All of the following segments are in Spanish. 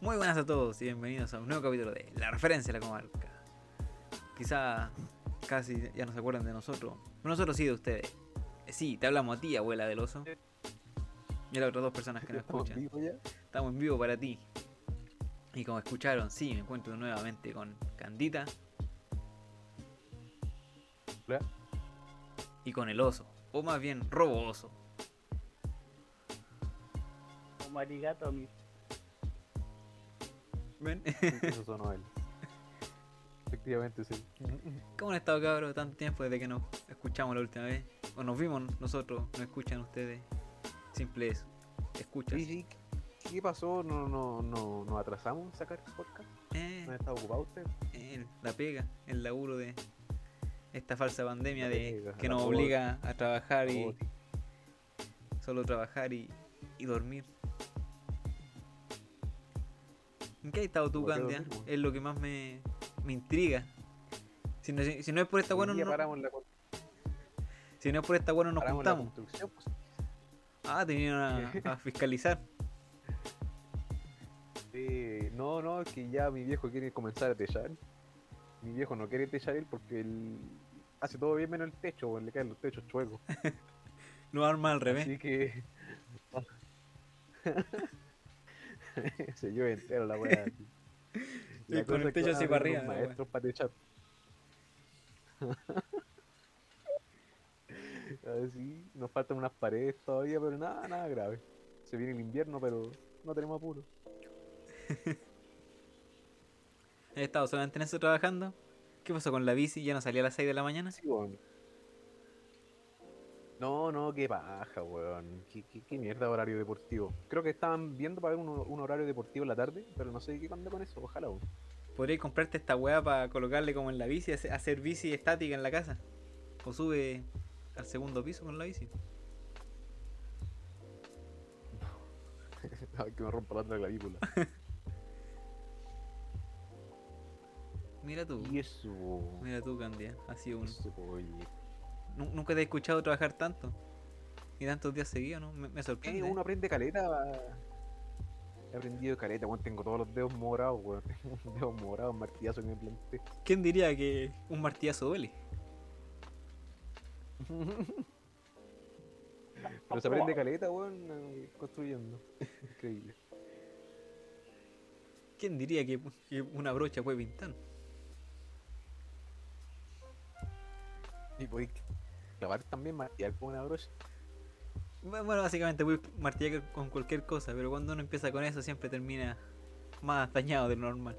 Muy buenas a todos y bienvenidos a un nuevo capítulo de La Referencia de la Comarca. Quizá casi ya no se acuerdan de nosotros, pero nosotros sí de ustedes. Eh, Sí, te hablamos a ti, abuela del oso. Y a las otras dos personas que nos ¿Estamos escuchan. Estamos en vivo para ti. Y como escucharon, sí, me encuentro nuevamente con Candita Hola. y con el oso. O más bien, Robo Oso. Como arigato, mi. ¿Ven? Eso sonó él. Efectivamente, sí. ¿Cómo han estado cabros tanto tiempo desde que nos escuchamos la última vez? O nos vimos nosotros, nos escuchan ustedes. Simple eso. Escuchas. Sí. ¿Qué pasó? ¿No, no, no, ¿Nos atrasamos en sacar el podcast? Eh, ¿No está ocupado usted? el- la pega, el laburo de esta falsa pandemia La de pega, que nos obliga a trabajar y solo trabajar y, y dormir. ¿En qué has estado tú, ¿Por qué Candia? Es lo que más me, me intriga. Si no, si, si no es por esta día no, paramos la, con- si no es por esta bueno nos paramos juntamos. Pues. Ah, te vinieron a, a fiscalizar. Eh, no, no, es que ya mi viejo quiere comenzar a techar. Mi viejo no quiere techar él porque él hace todo bien menos el techo, weón, le caen los techos chuecos. Lo arma al revés. Así que. Se llueve entero la weá. así. Sí, con el techo a así para arriba, la. Maestros para techar. Así, nos faltan unas paredes todavía, pero nada, nada grave. Se viene el invierno, pero no tenemos apuro. He estado solamente en eso trabajando. ¿Qué pasó con la bici? ¿Ya no salía a las 6 de la mañana? Sí, weón. No, no, qué paja, weón. ¿Qué, qué, qué mierda de horario deportivo. Creo que estaban viendo para ver un, un horario deportivo en la tarde, pero no sé qué onda con eso. Ojalá, weón. Podrías comprarte esta weá para colocarle como en la bici, hace- hacer bici estática en la casa. O sube al segundo piso con la bici. Que me rompa la otra clavícula. Mira tú, y eso. mira tú, Candia. Ha sido uno. Eso, oye. Nu- Nunca te he escuchado trabajar tanto. Y tantos días seguidos, ¿no? Me, me sorprende. uno aprende caleta. He aprendido caleta, weón. Tengo todos los dedos morados, weón. Tengo los dedos morados, martillazo que me planté. ¿Quién diría que un martillazo duele? Pero se aprende caleta, weón, construyendo. Increíble. ¿Quién diría que, que una brocha puede pintar? Y podéis clavar también, martillar con una brocha. Bu- Bueno, básicamente voy a martillar con cualquier cosa, pero cuando uno empieza con eso siempre termina más dañado de lo normal.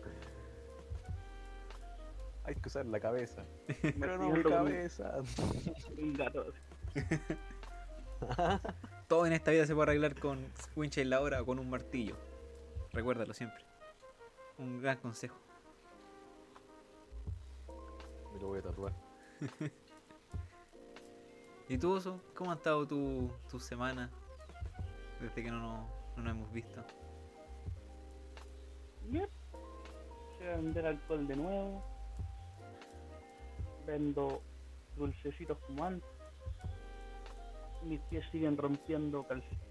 Hay que usar la cabeza. Pero no mi cabeza. Un gato. Todo en esta vida se puede arreglar con wincha y la hora o con un martillo. Recuérdalo siempre. Un gran consejo. Me lo voy a tatuar. ¿Y tú, Oso? ¿Cómo ha estado tu, tu semana? Desde que no, nos- no nos hemos visto. Bien. Va a vender alcohol de nuevo. Vendo dulcecitos como antes. Mis pies siguen rompiendo calcetines.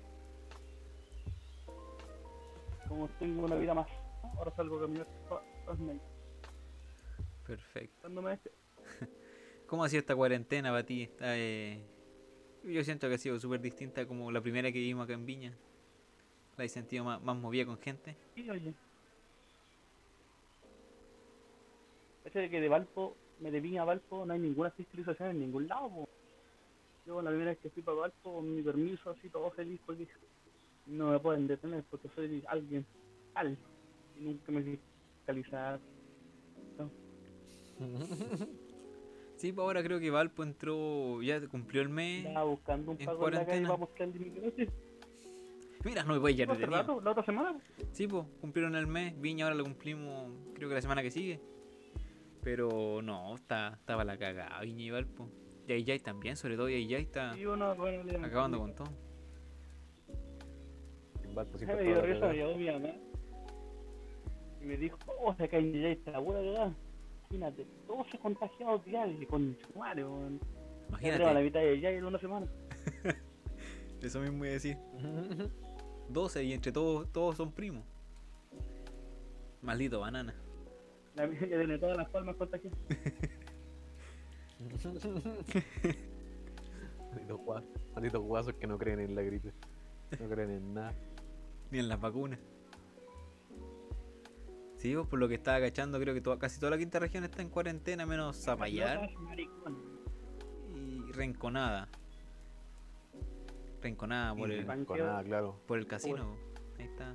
Como tengo una vida más, ahora salgo a caminar Perfecto. cuando me deje. ¿Cómo ha sido esta cuarentena para ti? Eh, Yo siento que ha sido súper distinta como la primera que vimos acá en Viña. ¿La he sentido más, más movida con gente? Sí, oye. Ese de que de Valpo, me de Viña a Valpo, no hay ninguna fiscalización en ningún lado. po. Yo la primera vez que fui para Valpo, con mi permiso, así todo feliz, porque no me pueden detener porque soy alguien tal. Y nunca me fiscalizaron. Sí, pues ahora creo que Valpo entró, ya cumplió el mes. Estaba buscando un en pago en la calle cuarentena. para. Mira, no llevar Hace detenido. rato, la otra semana. po. Sí, pues cumplieron el mes. Viña ahora lo cumplimos, creo que la semana que sigue. Pero no, está, estaba la cagada Viña y Valpo. Y ahí también, sobre todo y ahí está Y uno, bueno, le acabando con todo. Valpo siempre me dio risa, mi mamá y me dijo, oh, se cae ya está buena cagada. Imagínate, todos se contagiados ya, y con madre, weón. Ya tenemos la Imagínate, mitad de ya en una semana. eso mismo voy a decir. 12 y entre todos, todos son primos. Maldito banana. La mía ya tiene todas las palmas contagiadas. Malditos guasos, malditos guasos que no creen en la gripe. No creen en nada. Ni en las vacunas. Sí, por lo que estaba cachando, creo que toda- casi toda la quinta región está en cuarentena, menos Zapallar y Renconada. Renconada por Y el, claro. por el casino. Ahí está.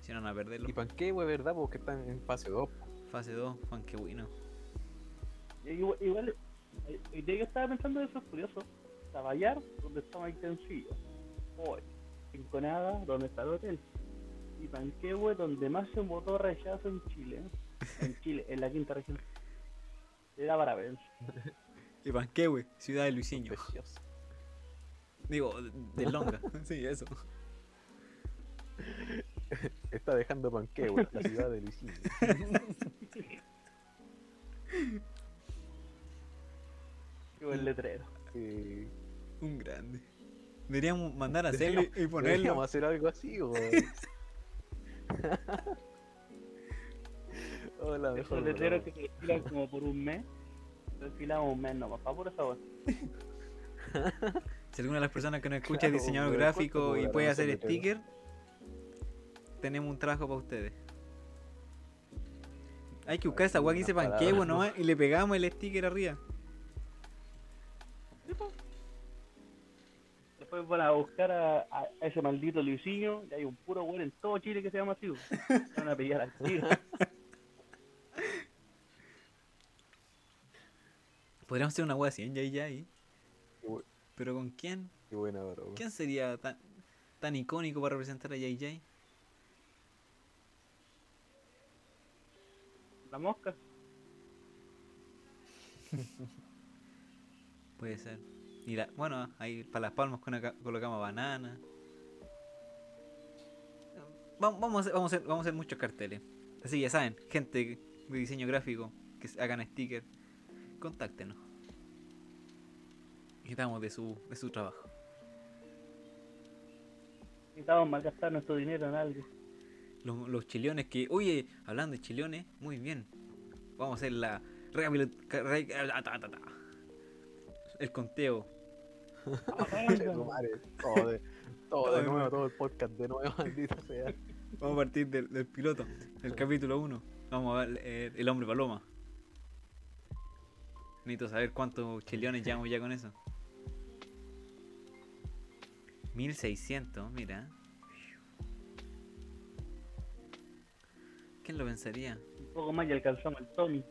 Si no, van a perderlo. Y Panquehue, ¿verdad? Porque están en fase 2. Fase 2, Panquehuino. Igual, igual eh, que estaba pensando eso es curioso. Zaballar, donde está Mike Tencillo. Hoy. Rinconada, donde está el hotel. Y Panquehue, donde más se votó rechazo en Chile. ¿eh? En Chile, en la quinta región. Era para ver. Y Panquehue, ciudad de Luisinho. Precioso. Digo, de, de Longa. sí, eso. Está dejando Panquehue, la ciudad de Luisín. Qué buen letrero. Sí. Un grande. Deberíamos mandar a hacerlo y- ponerlo. Deberíamos hacer algo así, weón. Hola, mejor. Esos letreros que se alquilan como por un mes. Se alquilamos un mes nomás, pa' por esa wea. Si alguna de las personas que nos escucha Claro, es diseñador gráfico ¿cuánto y puede hacer sticker, tenemos un trabajo para ustedes. Hay que buscar esa weá que Panquehue palabras, nomás y le pegamos el sticker arriba. Después van a buscar a, a ese maldito Luisinho y hay un puro weón en todo Chile que se llama así. Van a pillar al tiro. Podríamos hacer una weá así en Yay Yay. Pero ¿con quién? Qué buena broma. ¿Quién sería tan, tan icónico para representar a Yay Yay? La mosca. Puede ser. Y la- bueno, ahí para las palmas coloca- colocamos banana. Vamos, vamos, a hacer, vamos, a hacer, vamos a hacer muchos carteles. Así que ya saben, gente de diseño gráfico que hagan stickers, contáctenos. Necesitamos de su, de su trabajo. Necesitamos malgastar nuestro dinero en algo. Los, los chileones que. Oye, hablando de chileones, muy bien. Vamos a hacer la. ah. El conteo. Todo de, todo nuevo, todo el podcast de nuevo, maldita sea. Vamos a partir del, del piloto, del capítulo 1. Vamos a ver eh, el hombre paloma. Necesito saber cuántos chileones llevamos ya con eso. 1600, mira. ¿Quién lo pensaría? Un poco más y alcanzamos el Tommy.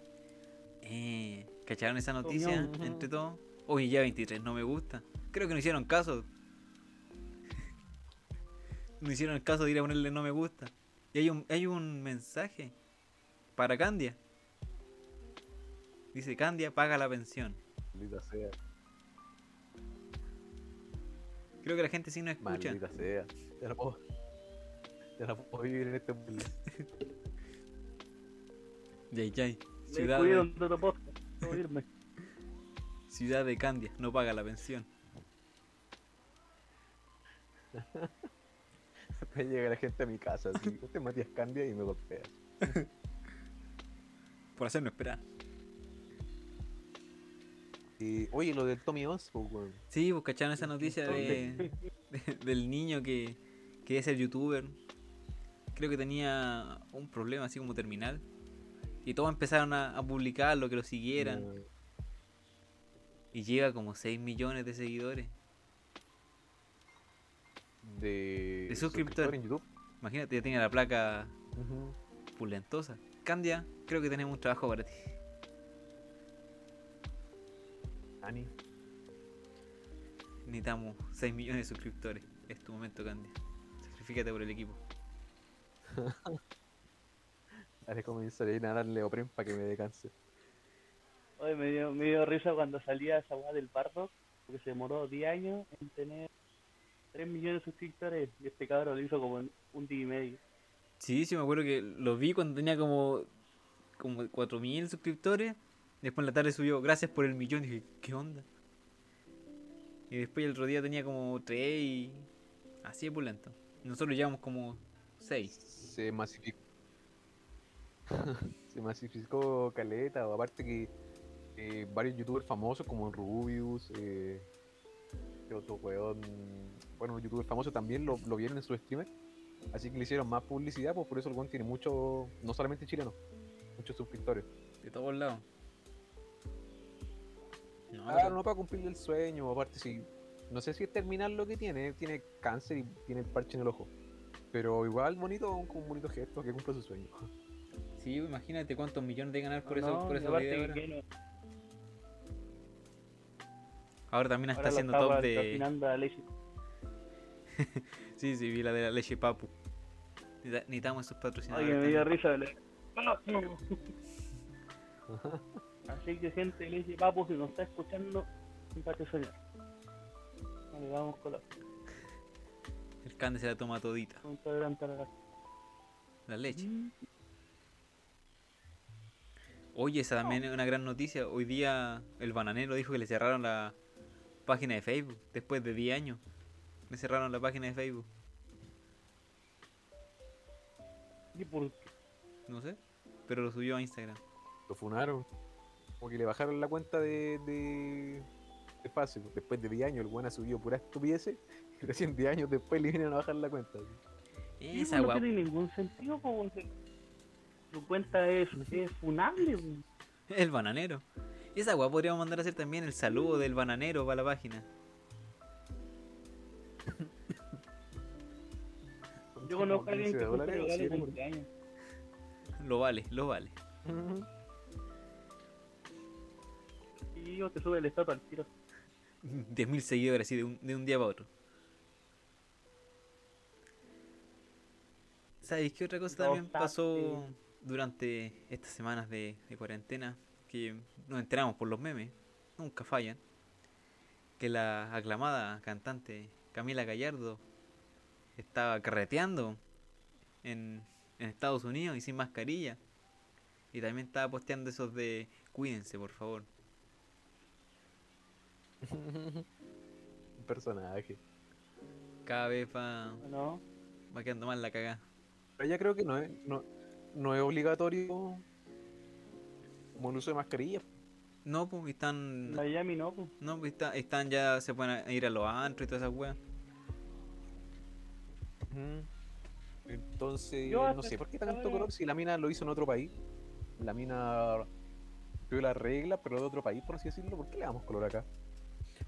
Eh, ¿Cacharon esa noticia entre todos? Oye, ya 23 no me gusta. Creo que no hicieron caso. no hicieron caso de ir a ponerle no me gusta. Y hay un, hay un mensaje para Candia. Dice Candia paga la pensión. Maldita sea, Creo que la gente sí no escucha. maldita sea. Ya no puedo, ya no puedo vivir en este mundo. Yay, yay. Me Ciudad de, ciudad de Candia no paga la pensión. Después llega la gente a mi casa, así, este es Matías Candia y me golpea. Por hacernos esperar. Y, oye, lo del Tommy pues, weón. Sí, pues cacharon esa noticia de, de- del niño que quería ser youtuber. Creo que tenía un problema así como terminal. Y todos empezaron a, a publicarlo, que lo siguieran. No, Y llega como 6 millones de seguidores. De, De suscriptor. en YouTube. Imagínate, ya tiene la placa pulentosa. Candia, creo que tenemos un trabajo para ti. Ani. Necesitamos 6 millones de suscriptores. Es tu momento, Candia. Sacrifícate por el equipo. Haré comenzaré a darle Opren para que me dé cáncer. Oye, me dio, me dio risa cuando salía esa weá del barro, porque se demoró 10 años en tener 3 millones de suscriptores y este cabrón lo hizo como en un día y medio. Sí, sí, me acuerdo que lo vi cuando tenía como, como 4.000 suscriptores. Después en la tarde subió, gracias por el millón. Y dije, ¿qué onda? Y después el otro día tenía como 3 y... Así de pulento. Nosotros llevamos como 6. Se masificó, se masificó caleta, aparte que eh, varios youtubers famosos como Rubius, eh, otro weón, bueno, los youtubers famosos también lo, lo vieron en su streamer, así que le hicieron más publicidad, pues por eso el weón tiene mucho, no solamente chileno, muchos suscriptores. De todos lados. No, Claro, pero- no para cumplir el sueño, aparte si, no sé si es terminal lo que tiene, tiene cáncer y tiene el parche en el ojo, pero igual bonito, un, un bonito gesto que cumple su sueño. Sí, imagínate cuántos millones de ganar por No, eso, por ahora. no- Ahora también está ahora haciendo top de. Leche. Sí, sí, vi la de la leche papu. Necesita- Necesitamos esos Oye, patrocinadores. me dio risa. le- Así que gente de Leche Papo, si nos está escuchando, simpate soñar. Vale, vamos con la El Cande se la toma todita. La leche. Mm, Oye, esa también es una gran noticia. Hoy día el bananero dijo que le cerraron la página de Facebook. Después de 10 años. Le cerraron la página de Facebook. ¿Y por qué? No sé. Pero lo subió a Instagram. Lo funaron, como que le bajaron la cuenta de, de, de fase, pues, después de 10 años el weón ha subido pura estupideces, y recién 10 años después le vienen a bajar la cuenta. Sí, Esa pues, no tiene ningún sentido, po, porque su cuenta es, es funable. El bananero. Esa guapa podríamos mandar a hacer también el saludo del bananero para la página. Yo conozco a alguien que 15 fue dólares, regalo de cumpleaños. Lo vale, lo vale. Y yo te sube el estatua al tiro. 10.000 seguidores así de un, de un día para otro. ¿Sabéis qué otra cosa también pasó durante estas semanas de, de cuarentena? Que nos enteramos por los memes, nunca fallan. Que la aclamada cantante Camila Gallardo estaba carreteando en, en Estados Unidos y sin mascarilla. Y también estaba posteando esos de cuídense, por favor. Un personaje. Cada vez va, ¿No? va quedando mal la cagada. Pero ya creo que no es, no, no es obligatorio como el uso de mascarilla. No, pues están. Miami no, pues. No, pues está- están ya. Se pueden ir a los antros y todas esas weas. Entonces, Yo no sé por qué tanto color si la mina lo hizo en otro país. La mina tuvo la regla, pero de otro país, por así decirlo. ¿Por qué le damos color acá?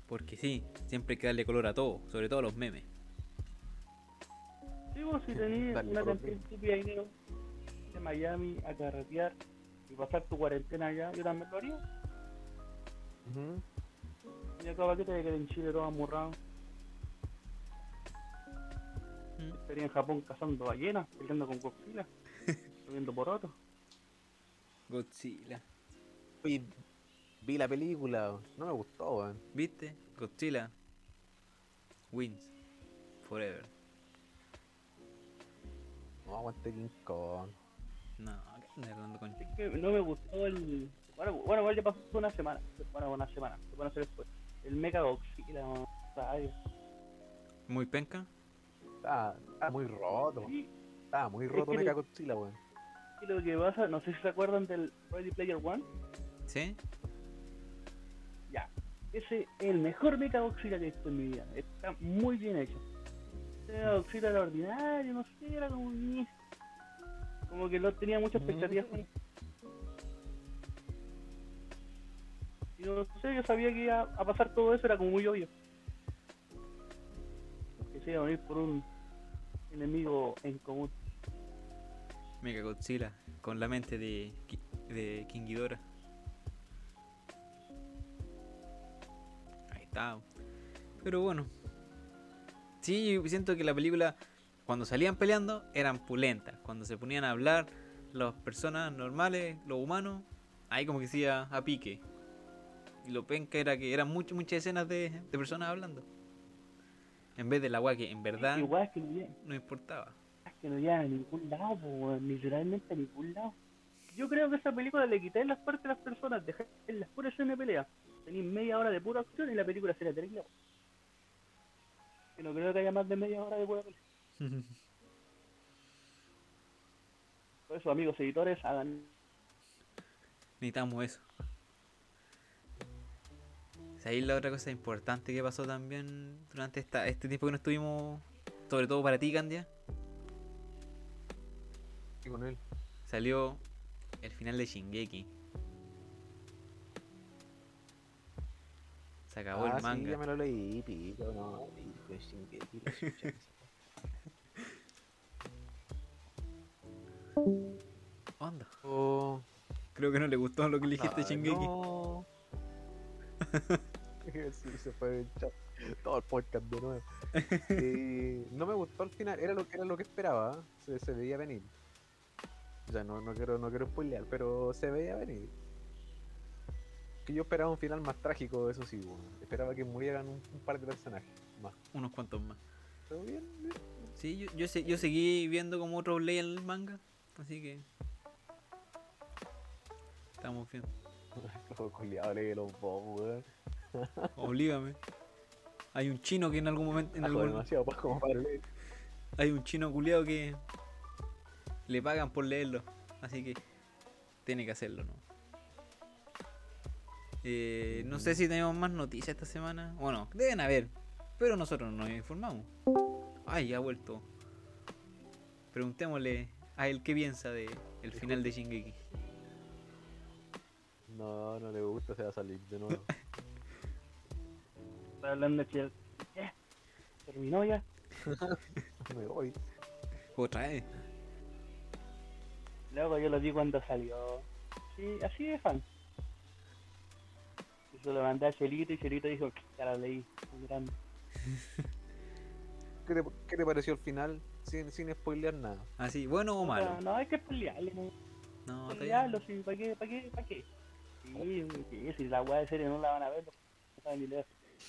Porque sí, siempre hay que darle color a todo, sobre todo a los memes. Sí, vos si tenés Dale, una cantidad de dinero de Miami a carretear y pasar tu cuarentena allá, yo también lo haría. Y acá que te que en Chile todo amurrado. Mm. Estaría en Japón cazando ballenas, peleando con Godzilla, subiendo por otro. Godzilla. Oye, vi la película, no me gustó, weón. ¿Viste? Godzilla. Wins. Forever. No aguante King Kong. No, ¿qué andas hablando con Es que no me gustó el. Bueno, bueno igual ya pasó una semana. Bueno, una semana, se puede hacer después. El Mecha Godzilla, radio. Muy penca? Estaba, estaba muy roto. Sí, Estaba muy roto que Mecha Godzilla, weón. y lo que pasa, no sé si se acuerdan del Ready Player One. ¿Sí? Ya, ese es el mejor Mecha Godzilla que he visto en mi vida. Está muy bien hecho. Ese Godzilla era ordinario, no sé, era como. ñe. Como que no tenía muchas expectativas. con él. Y no sé, yo sabía que iba a pasar todo eso, era como muy obvio. Que se iba a morir por un enemigo en común. Mega Godzilla. Con la mente de, de King. Ahí está. Pero bueno. Sí, siento que la película, cuando salían peleando, eran pulentas. Cuando se ponían a hablar, las personas normales, los humanos, ahí como que se a pique. Y lo penca era que eran muchas, muchas escenas de, de personas hablando. En vez de la agua que en verdad Igual es que no no importaba. es que no llega a ningún lado, po, literalmente a ningún lado. Yo creo que esa película le quité las partes a las personas, dejé las puras escenas de pelea. Tenéis media hora de pura acción y la película sería terrible. Que no creo que haya más de media hora de pura pelea. Todos esos amigos editores hagan. Necesitamos eso. Ahí la otra cosa importante que pasó también durante esta, este tiempo que no estuvimos, sobre todo para ti, Candia, Y con él. salió el final de Shingeki. Se acabó ah, el sí, manga. ya me lo leí, pico, no. pico, Shingeki. Onda. Oh, Creo que no le gustó lo que le dijiste ah, Shingeki. No. sí, se fue el chat. Todo el podcast de nuevo. Eh, no me gustó al final, era lo, era lo que esperaba, se, se veía venir. O sea, no, no quiero, no quiero spoilear, pero se veía venir. Que yo esperaba un final más trágico, eso sí, bueno. esperaba que murieran un, un par de personajes más. Unos cuantos más. Pero bien, bien. Sí, yo, yo, se- yo seguí viendo como otros leían el manga. Así que. Estamos bien. Los culiados lee los bobos, weón. Oblígame. Hay un chino que en algún momento. En Ajo algún, demasiado pues, como para leer. hay un chino culiado que. Le pagan por leerlo. Así que. Tiene que hacerlo, ¿no? Eh, no sé si tenemos más noticias esta semana. Bueno, deben haber. Pero nosotros no nos informamos. Ay, ha vuelto. Preguntémosle a él qué piensa de el final de Shingeki. No, no le gusta, se va a salir de nuevo. Está hablando de que. ¿Qué? ¿Terminó ya? me voy. Otra vez. Luego yo lo vi cuando salió. Sí, así de fan. Y se lo mandé a Chelito y Chelito dijo, ya lo leí, muy grande. ¿Qué te, qué te pareció el final? Sin, sin spoilear nada. Así, bueno o malo. No, no hay que pelearle, no. No, está Pelearlo, sí, ¿para qué? ¿Para qué? ¿Para qué? Sí, sí, si la weá de serie no la van a ver, no saben ni leer.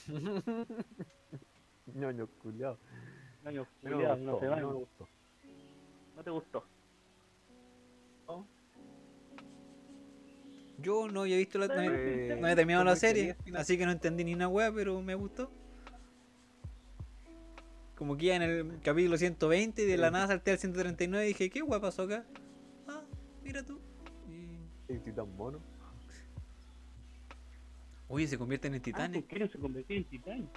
ñoño culiao. No me culiao, gustó, no se van. no me gustó. No te gustó. Yo no había visto la. No había, no había terminado la ¿cómo serie, así que no entendí ni una wea, pero me gustó. Como que ya en el capítulo 120 y de la nada salté al 139 y dije, ¿qué wea pasó acá? Ah, mira tú. Y- El titán mono. Oye, se convierten en Ah, titanes. pues quieren se convertir en titán.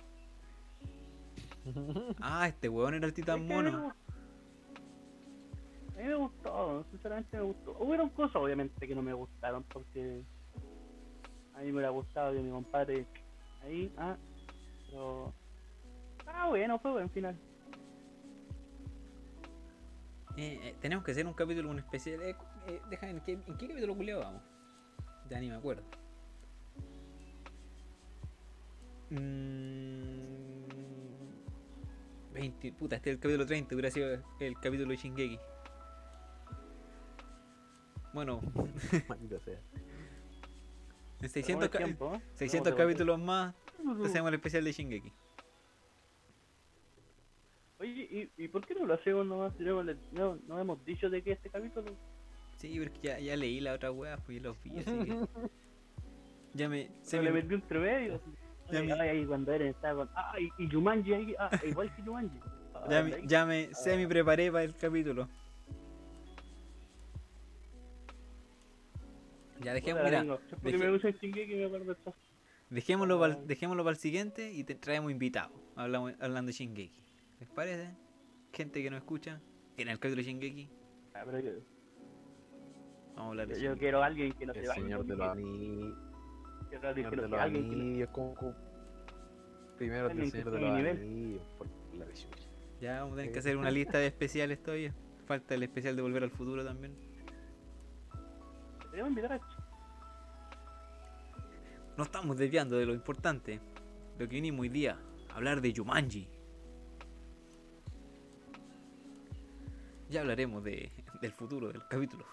Ah, este weón era el titán mono. A mí me gustó, sinceramente me gustó. Hubieron cosas obviamente que no me gustaron porque a mí me hubiera gustado que mi compadre ahí, ah, pero ah bueno, fue buen final. Eh, eh, tenemos que hacer un capítulo, un especial. Eh, eh, deja, ¿en qué, ¿en qué capítulo culiao vamos? Ya ni me acuerdo. Mm, 20, puta, este es el capítulo 30, hubiera sido el capítulo de Shingeki. Bueno, en 600, ca- tiempo, ¿eh? 600 Vamos a capítulos más hacemos el especial de Shingeki. Oye, ¿y, ¿y por qué no lo hacemos nomás? Si no, le- no, no hemos dicho de que este capítulo. Sí, porque ya, ya leí la otra weá, pues los vi, así que. Ya me. Se Se le me metió entre medio. Ya Ay, me- ay, ay, cuando Eren estaba con. Ah, y, y Jumanji ahí. Ah, igual que Jumanji. Ah, ya me, ya me semi preparé para el capítulo. Ya dejemos, mira, dejé- me dejémoslo para Ah. dejémoslo para el siguiente y te traemos invitados hablamos, hablando de Shingeki. ¿Les parece? Gente que no escucha, en el capítulo de Shingeki, Ah, pero yo, vamos a hablar de yo, yo quiero a alguien que no se El vaya. señor de los Señor de los que. Como, como- Primero el señor de los anillos. Por la. Ya vamos a tener que Eh. hacer una lista de especiales todavía. Falta el especial de Volver al Futuro también. Deberíamos invitar a No estamos desviando de lo importante. Lo que vinimos hoy día, hablar de Jumanji. Ya hablaremos de, del futuro del capítulo.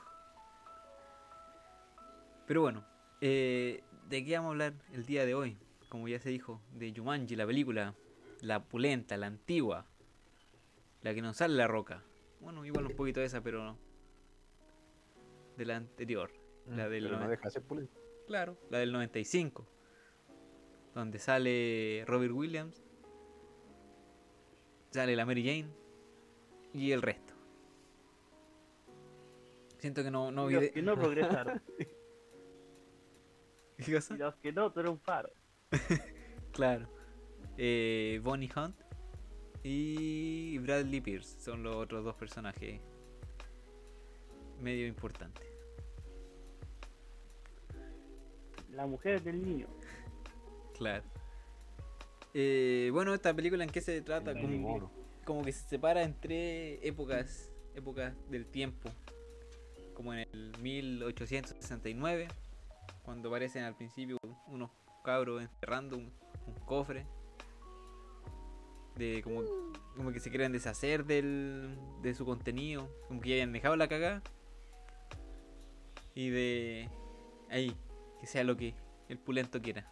Pero bueno, eh, ¿de qué vamos a hablar el día de hoy? Como ya se dijo, de Jumanji, la película, la pulenta, la antigua, la que nos sale la roca. Bueno, igual un poquito de esa, pero no. De la anterior, la del Pero no deja de ser pulento. Claro, la del 95. Donde sale Robert Williams. Sale la Mary Jane. Y el resto. Siento que no, no vi. que no progresaron. ¿Qué cosa? y los que no, tú eres un faro. Claro. Eh, Bonnie Hunt y Bradley Pierce son los otros dos personajes medio importantes. La mujer del niño. Claro. Eh, bueno, esta película en qué se trata, El como, que- como que se separa en tres épocas, épocas del tiempo. Como en el 1869, cuando aparecen al principio unos cabros enterrando un, cofre. De como, como que se quieren deshacer del, de su contenido, como que ya hayan dejado la cagada. Y de ahí, que sea lo que el pulento quiera.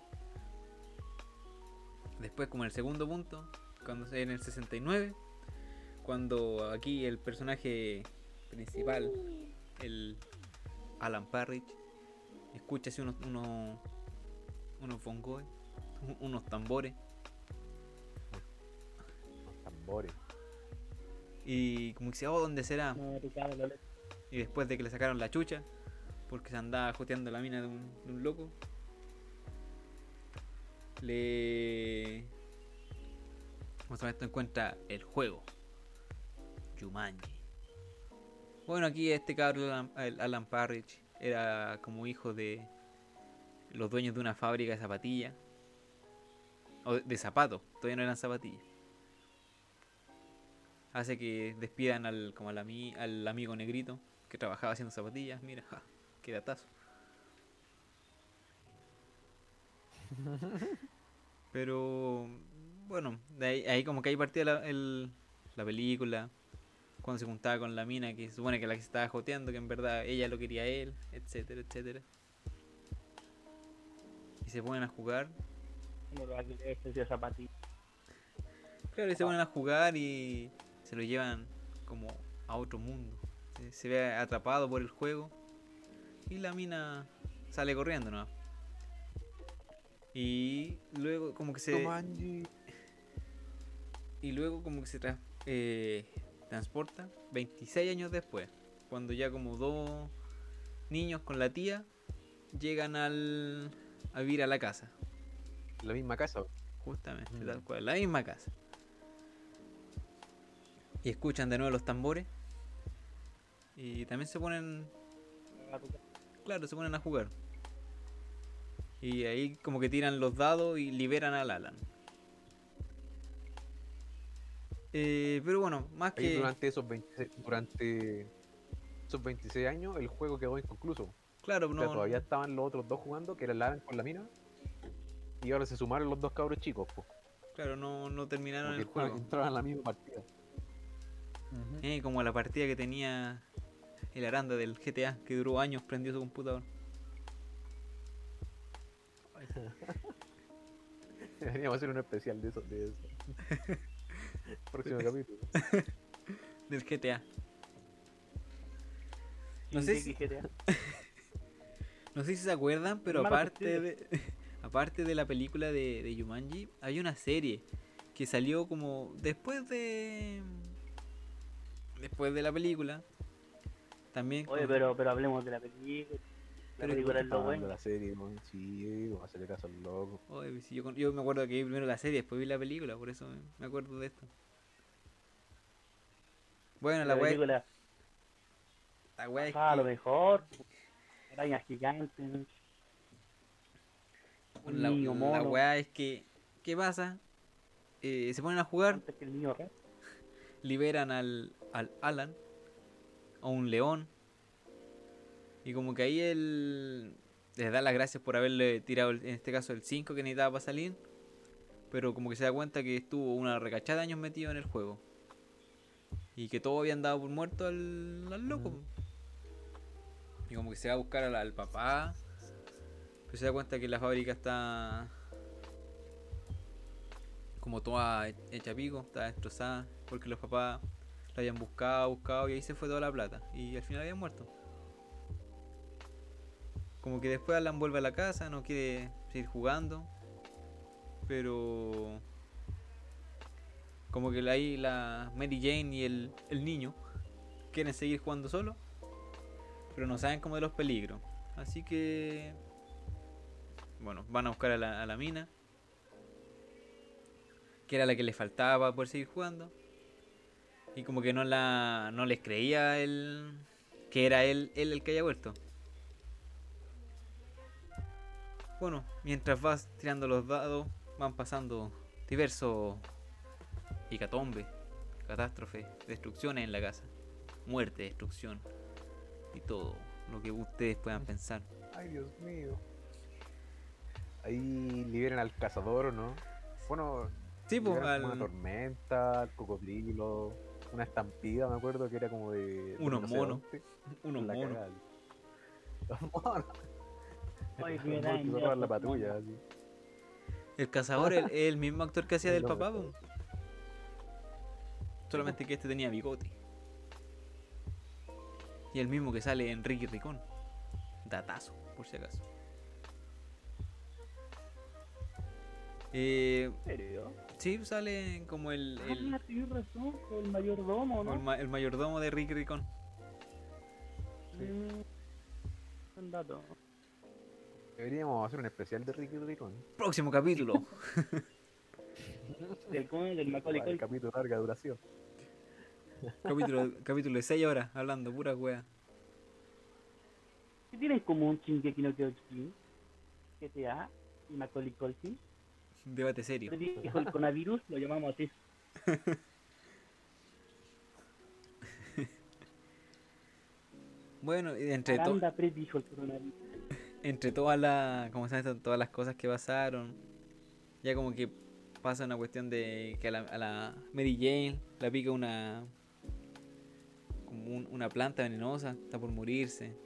Después, como el segundo punto, cuando en el 69, cuando aquí el personaje principal, el Alan Parrish, escucha así unos, unos, unos bongos, un- unos tambores, Los tambores. y como que dice, oh, ¿dónde será? No, Ricardo, Y después de que le sacaron la chucha, porque se andaba joteando la mina de un, de un loco, le. ¿Cómo se llama esto? Encuentra el juego. Jumanji. Bueno, aquí este cabrón, Alan, Alan Parrish, era como hijo de los dueños de una fábrica de zapatillas. O de- zapatos, todavía no eran zapatillas. Hace que despidan al, como al, ami- al amigo negrito que trabajaba haciendo zapatillas. Mira, ja, qué datazo. Pero bueno, de ahí, ahí como que ahí partía la, el- la película. Cuando se juntaba con la mina que se supone que la que se estaba joteando, que en verdad ella lo quería a él, etcétera, etcétera. Y se ponen a jugar. Claro, y se ponen a jugar y se lo llevan como a otro mundo. Se, se ve atrapado por el juego y la mina sale corriendo, ¿no? Y luego como que se y luego como que se tra- eh, transporta 26 años después, cuando ya como dos niños con la tía llegan al a vivir a la casa, La misma casa. justamente, Mm. tal cual, la misma casa. Y escuchan de nuevo los tambores. Y también se ponen, claro, se ponen a jugar. Y ahí como que tiran los dados y liberan al Alan. Eh, pero bueno, más Ahí que... durante esos 26, durante esos 26 años el juego quedó inconcluso. Claro, O no, sea, todavía estaban los otros dos jugando, que era el Alan con la mina. Y ahora se sumaron los dos cabros chicos, po, claro, no, no terminaron porque el juego. entraban a la misma partida. Eh, como la partida que tenía el Aranda del GTA, que duró años prendió su computador. Deberíamos hacer un especial de eso. De eso. Próximo capítulo. Del GTA. No sé, si, no sé si se acuerdan, pero aparte de, aparte de la película de, de Jumanji, hay una serie que salió como después de después de la película. También Oye, con- pero, pero hablemos de la película. La Pero película es lo bueno. la serie, sí, vamos a hacerle caso al loco. Oye, si yo, me acuerdo que vi primero la serie, después vi la película, por eso me, acuerdo de esto. Bueno, la La wea, película la wea es ah, a lo mejor. Arañas gigantes. Un la, niño la wea es que, ¿qué pasa? Eh, se ponen a jugar, Antes que el niño rey. liberan al, al Alan, a un león, y como que ahí él les da las gracias por haberle tirado, el- en este caso, el 5 que necesitaba para salir, pero como que se da cuenta que estuvo una recachada de años metido en el juego. Y que todos habían dado por muerto al, al loco. Y como que se va a buscar al, al papá. Pero se da cuenta que la fábrica está como toda hecha pico, está destrozada. Porque los papás la habían buscado, buscado y ahí se fue toda la plata. Y al final habían muerto. Como que después Alan vuelve a la casa, no quiere seguir jugando. Pero como que ahí la Mary Jane y el, el niño quieren seguir jugando solo. pero no saben como de los peligros. Así que, bueno, van a buscar a la, a la mina, que era la que les faltaba para poder seguir jugando. Y como que no la no les creía él que era él, él el que haya vuelto. Bueno, mientras vas tirando los dados, van pasando diversos hecatombe, catástrofes, destrucciones en la casa. Muerte, destrucción y todo lo que ustedes puedan pensar. Ay, Dios mío. Ahí liberan al cazador, ¿o no? Bueno, Sí, pues, al- una tormenta, cocodrilo, una estampida, me acuerdo que era como de. Unos monos. unos monos. roban la patrulla, así. El cazador es el mismo actor que hacía del papá, po. Solamente que este tenía bigote. Y el mismo que sale en Ricky Ricón. Datazo, por si acaso. Eh, ¿En serio? sí, sale como el, el, Ah, tienes razón, el mayordomo, ¿no? el ma- el mayordomo de Ricky Ricón. Mm, buen dato. Deberíamos hacer un especial de Ricky Ricón. Próximo capítulo. Del, del Macaulay el Culkin. capítulo de larga duración. capítulo, capítulo de 6 horas, hablando pura wea. ¿Qué tienen en común Shingeki no Kyojin? GTA y Macaulay Culkin. Debate serio. Dijo el coronavirus, lo llamamos así. Bueno, y entre, to- Aranda predijo el coronavirus. Entre todas las como esto? todas las cosas que pasaron. Ya como que pasa una cuestión de que a la, a la Mary Jane la pica una como un- una planta venenosa está por morirse.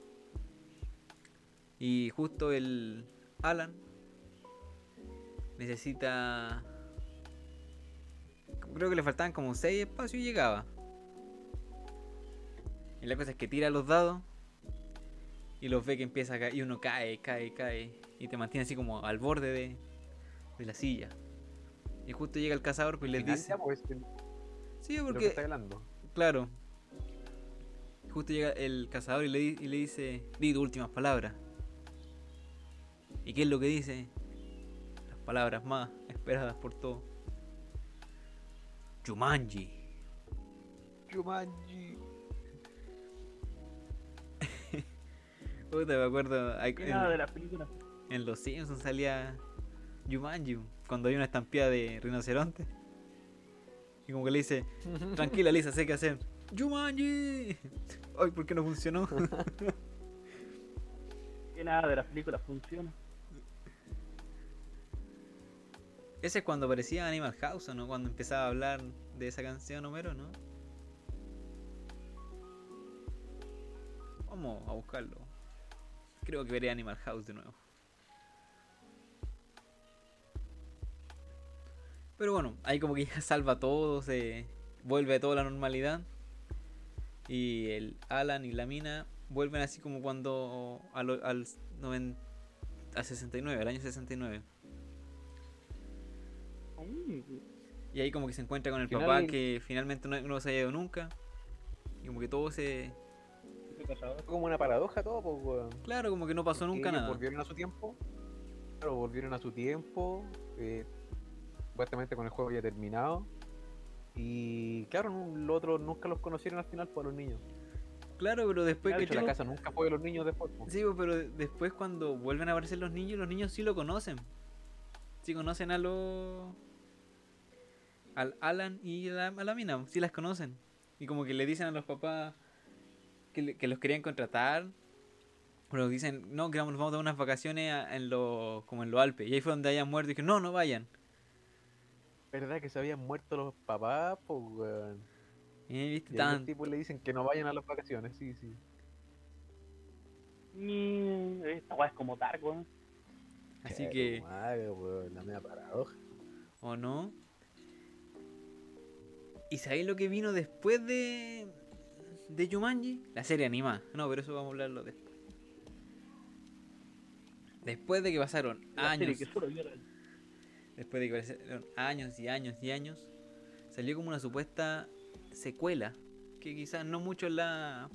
Y justo el Alan necesita creo que le faltaban como 6 espacios y llegaba. Y la cosa es que tira los dados y los ve que empieza a caer y uno cae, cae, cae y te mantiene así como al borde de, de la silla. Y justo llega el cazador pues, y les dice, pues, el- sí, porque está claro. Justo llega el cazador y le, y le dice, di tus últimas palabras. ¿Y qué es lo que dice? Las palabras más esperadas por todos. Jumanji. Jumanji. Puta, me acuerdo. hay- ¿Qué en- nada de las películas? En Los Simpsons salía Jumanji cuando hay una estampida de rinoceronte. Y como que le dice, tranquila Lisa, sé qué hacer. Jumanji. Ay, ¿por qué no funcionó? ¿Qué nada de las películas funciona? Ese es cuando aparecía Animal House, ¿o ¿no? Cuando empezaba a hablar de esa canción Homero, ¿no? Vamos a buscarlo. Creo que veré Animal House de nuevo. Pero bueno, ahí como que ya salva todo, se vuelve a toda la normalidad. Y el Alan y la mina vuelven así como cuando a lo- al, noven- al 69, al año 69. Ay, Y ahí como que se encuentra con el Final- papá que finalmente no, no se ha ido nunca. Y como que todo se... como una paradoja todo, pues, weón. Claro, como que no pasó Porque nunca ellos nada. Volvieron a su tiempo. Claro, volvieron a su tiempo. eh, supuestamente con el juego ya terminado. Y claro, los otros nunca los conocieron al final por los niños. Claro, pero después Claro, que... hecho, la casa nunca fue de los niños después. po. Sí, pues, pero después cuando vuelven a aparecer los niños, los niños sí lo conocen. Sí conocen a los... Al Alan y a la, a la mina, sí las conocen. Y como que le dicen a los papás que, los querían contratar. Pero dicen, no, que vamos, a dar unas vacaciones a- en los como en los Alpes. Y ahí fue donde hayan muerto y dije, no, no vayan. ¿Verdad que se habían muerto los papás? Pues, weón. Y viste, Y tan... tipos le dicen que no vayan a las vacaciones, sí, sí. Esta weá es como Dark, weón. Así Che, que... Madre, weón, la media paradoja. ¿O no? ¿Y sabéis lo que vino después de. De Jumanji? La serie animada. No, pero eso vamos a hablarlo después. Después de que pasaron La años. que solo Después de que pasaron años y años y años. Salió como una supuesta secuela. Que quizás no muchos la.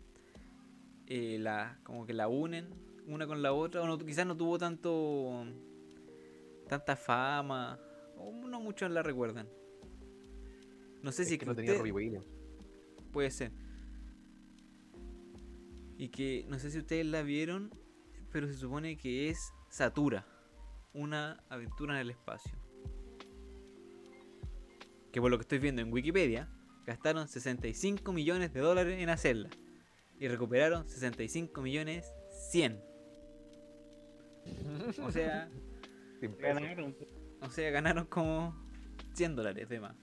eh, la, como que la unen una con la otra, o no, quizás no tuvo tanto tanta fama, o no muchos la recuerdan. No sé Es si que que no tenía Robbie Williams. puede ser. Y que no sé si ustedes la vieron, pero se supone que es Satura, una aventura en el espacio. Que por lo que estoy viendo en Wikipedia, gastaron 65 millones de dólares en hacerla y recuperaron 65 millones 100. O sea. Ganaron. o sea, ganaron como 100 dólares de más.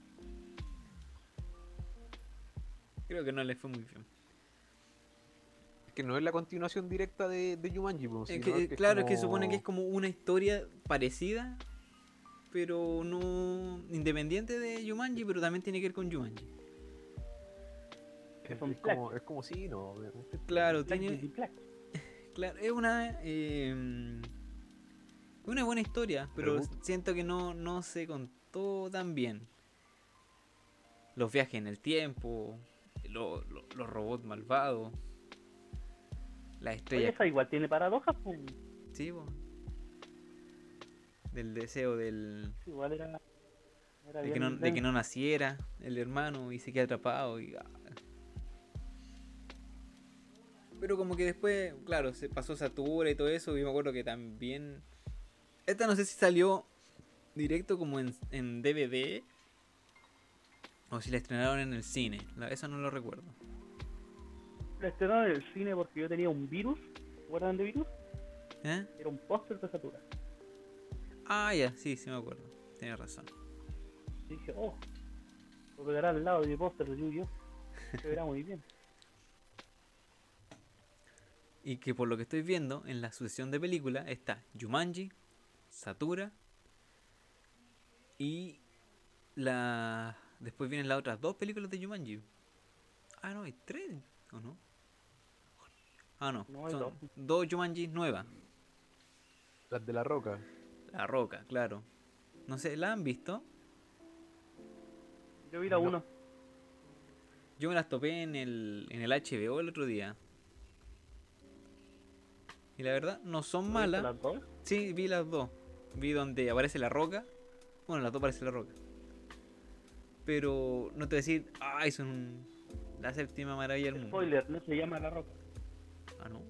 Creo que no les fue muy bien. Que no es la continuación directa de, de Jumanji, pues, Es que, que es claro, es que como- supone que es como una historia parecida, pero no independiente de Jumanji, pero también tiene que ver con Jumanji. Es, como, es como si, no. Claro, Black tiene, Black. claro, es una eh, una buena historia, pero siento que no, no se contó tan bien. Los viajes en el tiempo, lo- lo- los robots malvados, la Oye, estrella, esa igual tiene paradojas, pues. sí, po. del deseo del, Igual era. era de que, no, de que no naciera el hermano y se queda atrapado. Y, ah. Pero como que después, claro, se pasó Satura y todo eso. Y me acuerdo que también. Esta no sé si salió directo como en, en DVD. O si la estrenaron en el cine. Eso no lo recuerdo. La estrenaron en el cine porque yo tenía un virus. ¿Se acuerdan de virus? ¿Eh? Era un póster de Satura. Ah, ya, sí, sí me acuerdo. Tienes razón. Y dije, oh, lo pegará al lado de mi póster de Yu-Gi-Oh! Se verá muy bien. Y que por lo que estoy viendo, en la sucesión de películas está Jumanji, Satura y la. Después vienen las otras dos películas de Jumanji. Ah, no, hay tres, ¿o no? Ah, no, No, son dos. dos Jumanji nuevas. Las de la roca. La Roca, claro. No sé, ¿la han visto? Yo vi la No. 1. Yo me las topé en el, en el HBO el otro día. Y la verdad, no son malas. Las dos. Sí, vi las dos. Vi donde aparece la roca. Bueno, las dos aparece la roca. Pero no te voy a decir, ay, son un- la séptima maravilla del mundo. Spoiler, no se llama La Roca. Ah, no.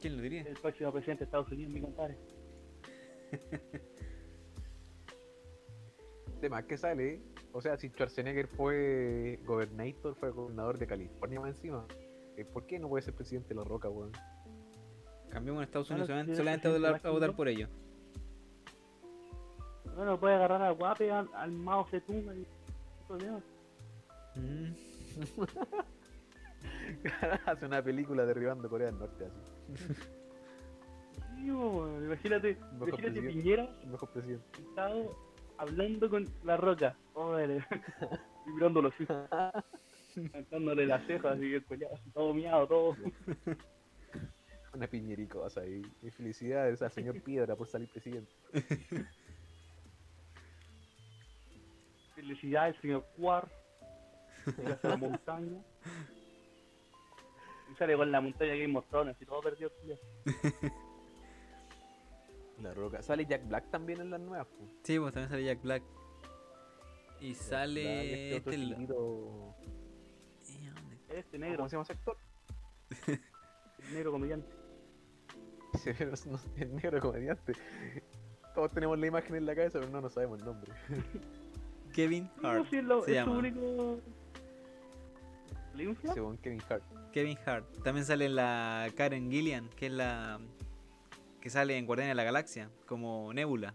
¿Quién lo diría? El próximo presidente de Estados Unidos, mi compadre. De más que sale, o sea, si Schwarzenegger fue gobernator, fue gobernador de California más encima, eh, ¿por qué no puede ser presidente de la roca, weón? Cambiamos en Estados Unidos solamente, a votar- a por ellos. Bueno, puede agarrar al guape, al, al Mao Zedong, y... Mm, Hace una película derribando Corea del Norte, así. Sí, bueno, imagínate, Mejor imagínate. Piñera mejor presidente. hablando con La Roca. Joder, vibrándolo así, cantándole las cejas, así, el todo miado, todo. Una piñericosa ahí. Y felicidades al señor Piedra por salir presidente. Felicidades, señor Cuar. Hasta la montaña. Sale con la montaña of Thrones y todo perdido. La roca. Sale Jack Black también en las nuevas, po. Sí, pues también sale Jack Black. Y Jack sale Black, este este. Eh. Este negro, ¿Cómo se llama ese actor? el negro comediante. No- el negro comediante. Todos tenemos la imagen en la cabeza, pero no nos sabemos el nombre. Kevin No, Hart. sí, es, lo, se es llama. único. Según Kevin Hart. Kevin Hart. También sale la Karen Gillian, que es la que sale en Guardianes de la Galaxia, como Nebula.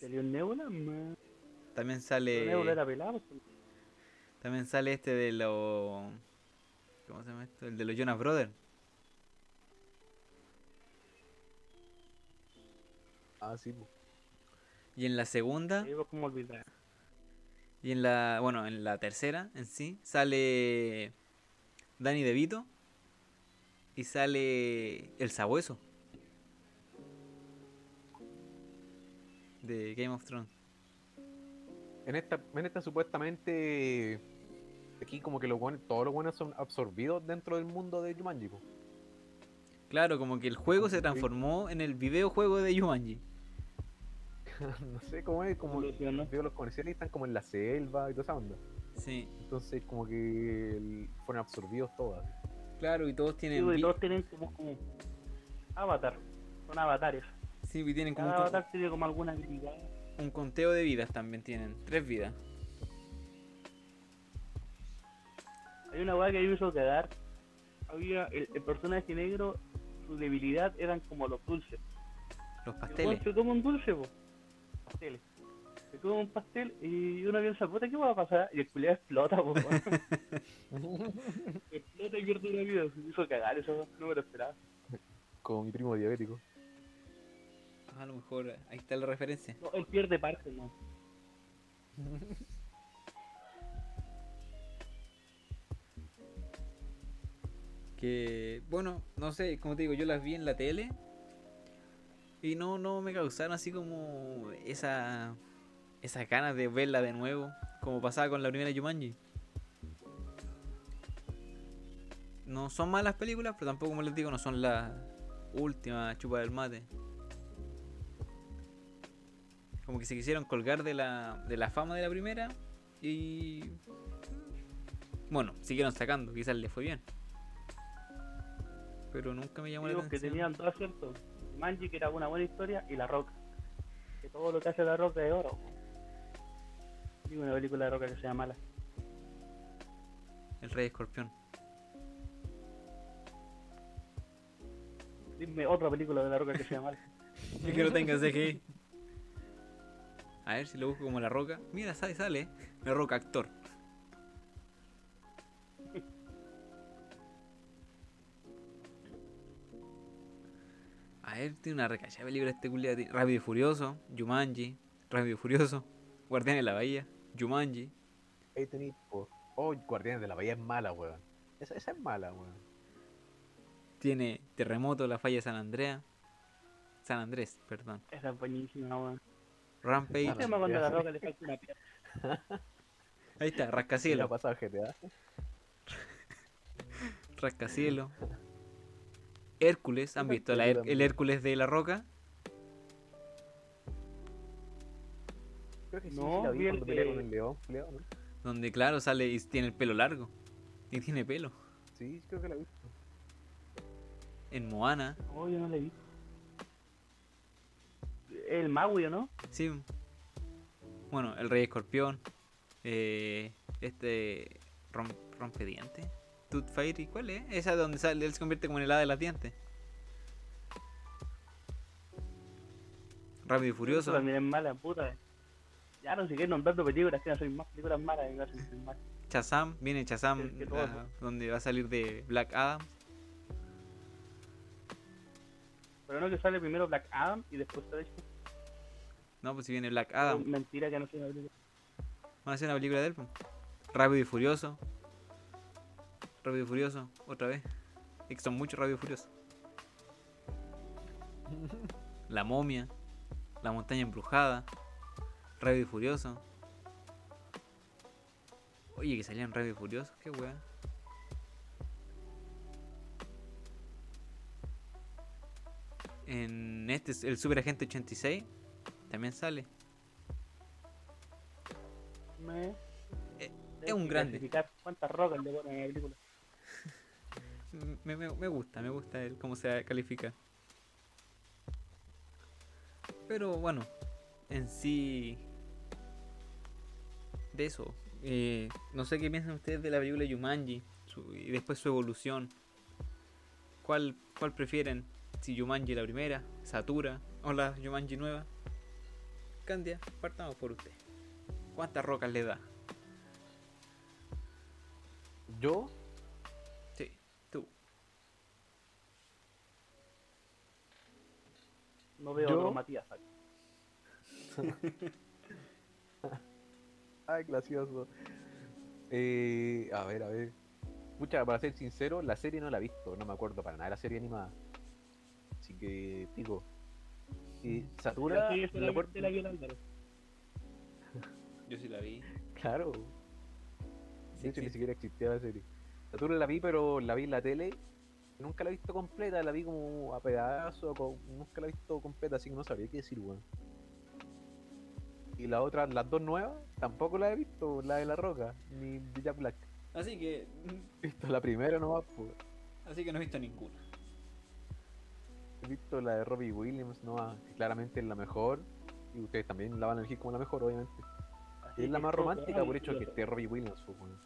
¿Salió Nebula? Man. También sale Nebula era pelado. pues. también sale este de los ¿Cómo se llama esto? El de los Jonas Brothers. Ah, sí, po. Y en la segunda Sí, pues, ¿Cómo olvidar? Y en la bueno, en la tercera en sí sale Danny DeVito y sale el sabueso de Game of Thrones. en esta, en esta supuestamente aquí como que los todos los buenos son absorbidos dentro del mundo de Jumanji. Claro, como que el juego se transformó en el videojuego de Jumanji. no sé cómo es, como veo los comerciales y están como en la selva y toda esa onda. Sí, Entonces como que el- fueron absorbidos todas. claro, y todos tienen, güey, vi- todos tienen como, como avatar. Son avatares. sí, y tienen como Cada un, avatar tiene como alguna habilidad. un conteo de vidas también tienen, tres vidas. Hay una weá que me hizo quedar. Había el, el personaje negro, su debilidad eran como los dulces. Los El pasteles. se come un dulce, po. Pasteles. Se come un pastel y uno piensa, puta, ¿qué va a pasar? Y el culiado explota, po. explota y pierde una vida. Se hizo cagar eso, no me lo esperaba. Como mi primo diabético. Ah, a lo mejor ahí está la referencia. No, él pierde parte, no. Que, bueno, no sé, como te digo, yo las vi en la tele y no, no me causaron así como esa esas ganas de verla de nuevo, como pasaba con la primera Jumanji. No son malas películas, pero tampoco, como les digo, no son las últimas chupas del mate. Como que se quisieron colgar de la, de la fama de la primera y... Bueno, siguieron sacando, quizás les fue bien. Pero nunca me llamó la Digo que atención. tenían todo acierto. Manji, que era una buena historia, y La Roca. Que todo lo que hace La Roca es oro. Digo, una película de Roca que sea mala. El Rey Escorpión. Dime otra película de La Roca que sea mala. Y que no tenga CGI. A ver si lo busco como la roca. Mira, sale, sale. La roca actor. A ver, tiene una recachada de películas este culiado. Rápido y Furioso, Jumanji, Rápido y Furioso, Guardián de la Bahía, Jumanji. Ahí tenéis, po. Oh, Guardianes de la Bahía es mala, weón. Esa, esa es mala, weón. Tiene Terremoto, La Falla de San Andrea. San Andrés, perdón. Esa es buenísima, weón. Rampage. ¿Qué tema cuando a La Roca le falta una pierna? Ahí está, ¿Qué le Rascacielos. ha pasado a GTA? Rascacielo. Hércules, ¿han visto la el Hércules de la Roca? Creo que sí, No, sí la vi cuando pelea con el león. Donde, claro, sale y tiene el pelo largo. Y tiene pelo. Sí, creo que la vi. En Moana, Oh, yo no la vi. El Maui, ¿o no? sí. Bueno, el Rey Escorpión. eh, este. Rom, rompediente. Tooth Fairy, ¿cuál es? Esa donde sale, él se convierte como en el hada de las dientes. Rápido y Eso Furioso. también es mala, puta. Ya no sé qué nombrando películas, que no soy más películas malas. Shazam, viene que todo- la- donde va a salir de Black Adam. Pero no que sale primero Black Adam y después sale. No, pues si viene Black Adam. Mentira que no soy una película. Van a hacer una película de él. po. Rápido y Furioso. Rápido y Furioso, otra vez. Es que son muchos Rápido y Furioso. La momia. La montaña embrujada. Rápido y Furioso. Oye, que salían Rápido y Furioso. Qué weá. En este, el Super Agente 86, también sale. Me... Es un grande. ¿Cuántas rocas le ponen a la película? Me, me- me gusta, me gusta el cómo se califica. Pero bueno, en sí. De eso. eh, no sé qué piensan ustedes de la película Yumanji y después su evolución. ¿Cuál, ¿Cuál prefieren? Si Yumanji la primera, Satura o la Yumanji nueva. Candia, partamos por usted. ¿Cuántas rocas le da? Yo, No veo Yo- otro Matías aquí. Ay, gracioso. Eh, a ver, a ver. Pucha, para ser sincero, la serie no la he visto. No me acuerdo para nada de la serie animada. Así que, digo. Y Satura. Sí, esa la la, Álvaro. Yo sí la vi. Claro. Sí De hecho, ni existe. siquiera existía la serie. Saturno la vi, pero la vi en la tele. Nunca la he visto completa, la vi como a pedazos, nunca la he visto completa, así que no sabría qué decir, weón. Y la otra, las dos nuevas, tampoco la he visto, la de La Roca, ni Jack Black. Así que. He visto la primera nomás, pues. Así que no he visto ninguna. He visto la de Robbie Williams nomás, que claramente es la mejor. Y ustedes también la van a elegir como la mejor, obviamente. Así es la más romántica por hecho que esté Robbie Williams, pues, weón.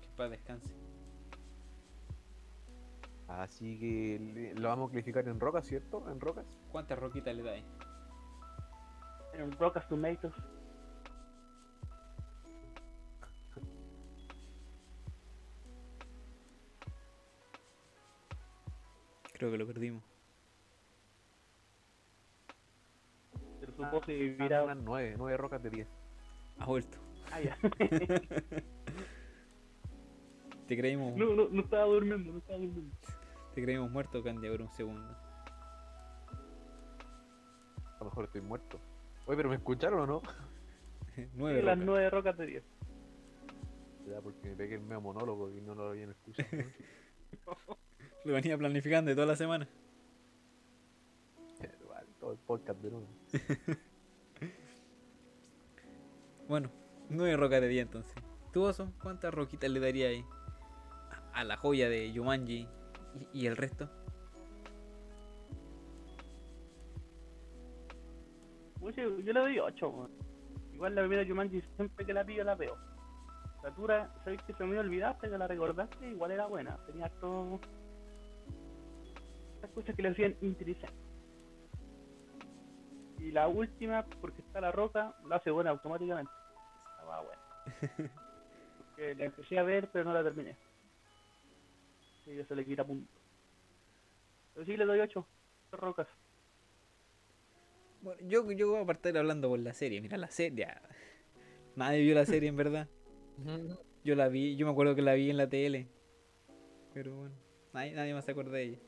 Que paz descanse. Así que lo vamos a clasificar en rocas, ¿cierto? En rocas. ¿Cuántas roquitas le dais? En Rocas Tomatoes. Creo que lo perdimos. Pero supongo que Ah, vivirá. unas nueve, nueve rocas de 10. Ha vuelto. Ah, ya. Te creímos, no, no, no estaba durmiendo, no estaba durmiendo. Te creímos muerto, Candia, por un segundo. A lo mejor estoy muerto. Oye, pero ¿me escucharon o no? Nueve Sí, las rocas. nueve rocas de 10. Ya, porque me pegué el medio monólogo y no lo habían escuchado. Lo venía planificando de toda la semana. Vale, todo el podcast de nuevo. Bueno, nueve rocas de 10 entonces. ¿Tú, Oso? ¿Cuántas roquitas le daría ahí? A, a la joya de Yumanji y, y el resto. Oye, yo le doy 8, Igual la primera Jumanji siempre que la pillo la veo. Satura, sabéis que se me olvidaste que la recordaste, igual era buena. Tenía todo. Estas cosas que le hacían interesante. Y la última, porque está la roca, la hace buena automáticamente. Estaba buena. Porque la empecé a ver, pero no la terminé. Y ya se le quita punto. Pero sí le doy 8. Rocas. Bueno, yo, yo voy a partir hablando por la serie. Mira, la serie. ya. Nadie vio la serie en verdad. Yo la vi, yo me acuerdo que la vi en la tele. Pero bueno, nadie, nadie más se acuerda de ella.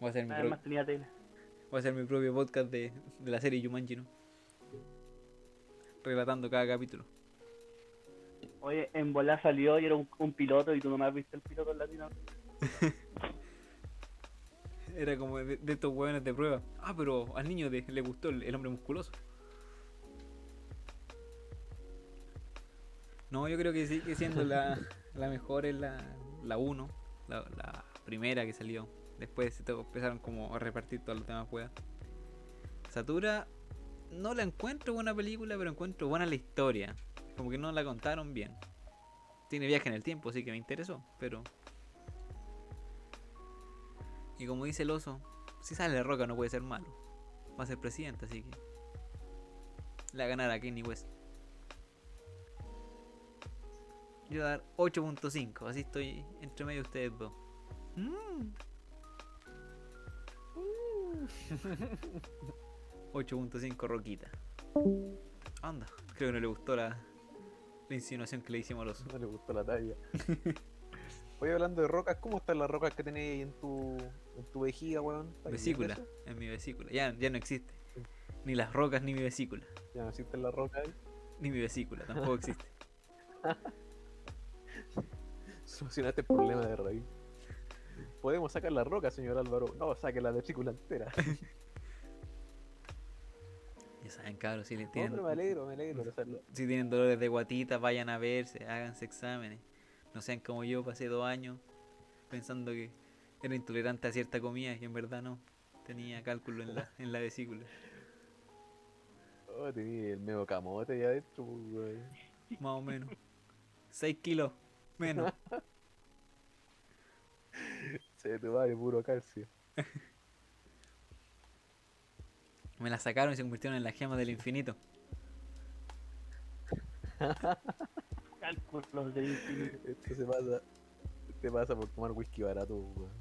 Voy a hacer mi, pro- Además tenía tele. voy a hacer mi propio podcast de, de la serie Jumanji, ¿no? Relatando cada capítulo. Oye, en bola salió y era un, piloto y tú nomás viste el piloto en latino. Era como de, estos hueones de prueba. Ah, pero al niño de- le gustó el, hombre musculoso. No, yo creo que sigue siendo la, la mejor es la, la 1, la, la primera que salió. Después se empezaron como a repartir todas las demás juegas. Satura no la encuentro buena película, pero encuentro buena la historia. Como que no la contaron bien. Tiene viaje en el tiempo, así que me interesó, pero y como dice el oso, si sale de roca no puede ser malo. Va a ser presidente, así que. Le va a ganar a Kenny West. Yo voy a dar 8.5, así estoy entre medio de ustedes dos. Mm. 8.5 roquita. Anda, creo que no le gustó la, la insinuación que le hicimos al oso. No le gustó la talla. Oye, hablando de rocas, ¿cómo están las rocas que tenéis ahí en tu, en tu vejiga, weón? ¿Está bien Vesícula, en mi vesícula. Ya, ya no existe. Ni las rocas ni mi vesícula. Ya no existen las rocas ahí. Ni mi vesícula, tampoco existe. Solucionaste el problema de raíz. Podemos sacar la roca, señor Álvaro. No, saque la vesícula entera. Ya saben, cabros, si, tienen, pero me alegro, me alegro de hacerlo. si tienen dolores de guatita, vayan a verse, háganse exámenes. No sean como yo, pasé dos años pensando que era intolerante a cierta comida y en verdad no. Tenía cálculo en la, en la vesícula. Oh, tenía el medio camote ahí adentro, pues, weón. Más o menos. 6 kilos menos. Se te va de puro calcio. Me la sacaron y se convirtieron en la gema del infinito. Cálculos del infinito. Esto se pasa. Te pasa por tomar whisky barato, weón.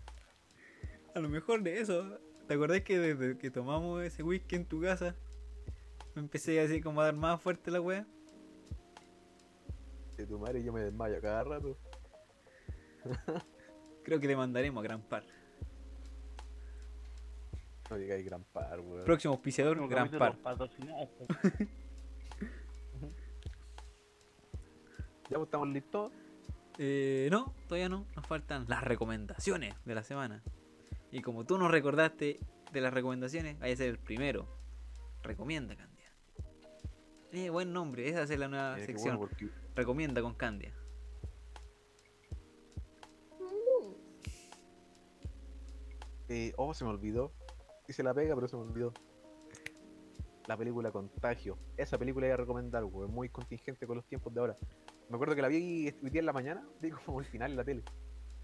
A lo mejor de eso. ¿Te acordás que desde que tomamos ese whisky en tu casa, me empecé así como a dar más fuerte la wea? De tu madre yo me desmayo a cada rato. Creo que demandaremos a Gran Par. No digáis gran par, weón. Próximo auspiciador, Próximo Gran Par. Ya pues, estamos listos. Eh, no, todavía no. Nos faltan las recomendaciones de la semana. Y como tú nos recordaste de las recomendaciones, vaya a ser el primero. Recomienda, Candia. Eh, buen nombre. Esa es la nueva Eh, sección. bueno, porque Recomienda con Candia. Eh, oh, se me olvidó. Hice la pega, pero se me olvidó. La película Contagio. Esa película iba a recomendar, weón. Muy contingente con los tiempos de ahora. Me acuerdo que la vi hoy día en la mañana, vi como el final en la tele.